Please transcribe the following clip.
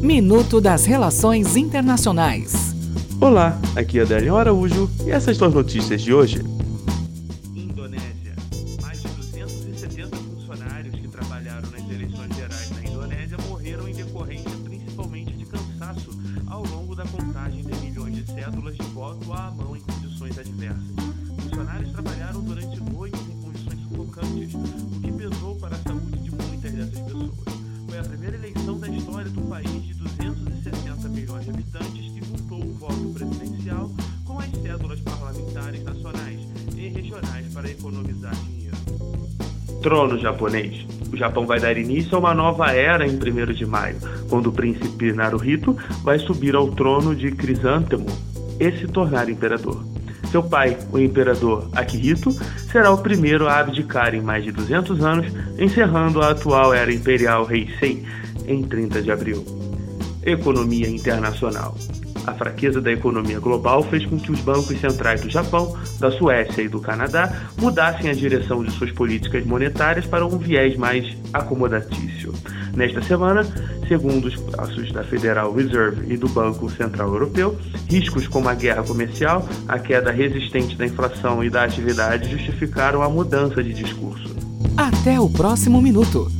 Minuto das Relações Internacionais. Olá, aqui é Adélio Araújo e essas são as notícias de hoje. Indonésia. Mais de 270 funcionários que trabalharam nas eleições gerais na Indonésia morreram em decorrência principalmente de cansaço ao longo da contagem de milhões de cédulas de voto à mão em condições adversas. Funcionários trabalharam durante noites da história do país de 260 milhões de habitantes que juntou o voto presidencial com as cédulas parlamentares nacionais e regionais para economizar dinheiro. Trono japonês. O Japão vai dar início a uma nova era em 1 de maio, quando o príncipe Naruhito vai subir ao trono de Crisântemo e se tornar imperador. Seu pai, o imperador Akihito, será o primeiro a abdicar em mais de 200 anos, encerrando a atual era imperial Heisei em 30 de abril. Economia internacional. A fraqueza da economia global fez com que os bancos centrais do Japão, da Suécia e do Canadá mudassem a direção de suas políticas monetárias para um viés mais acomodatício. Nesta semana, segundo os passos da Federal Reserve e do Banco Central Europeu, riscos como a guerra comercial, a queda resistente da inflação e da atividade justificaram a mudança de discurso. Até o próximo minuto.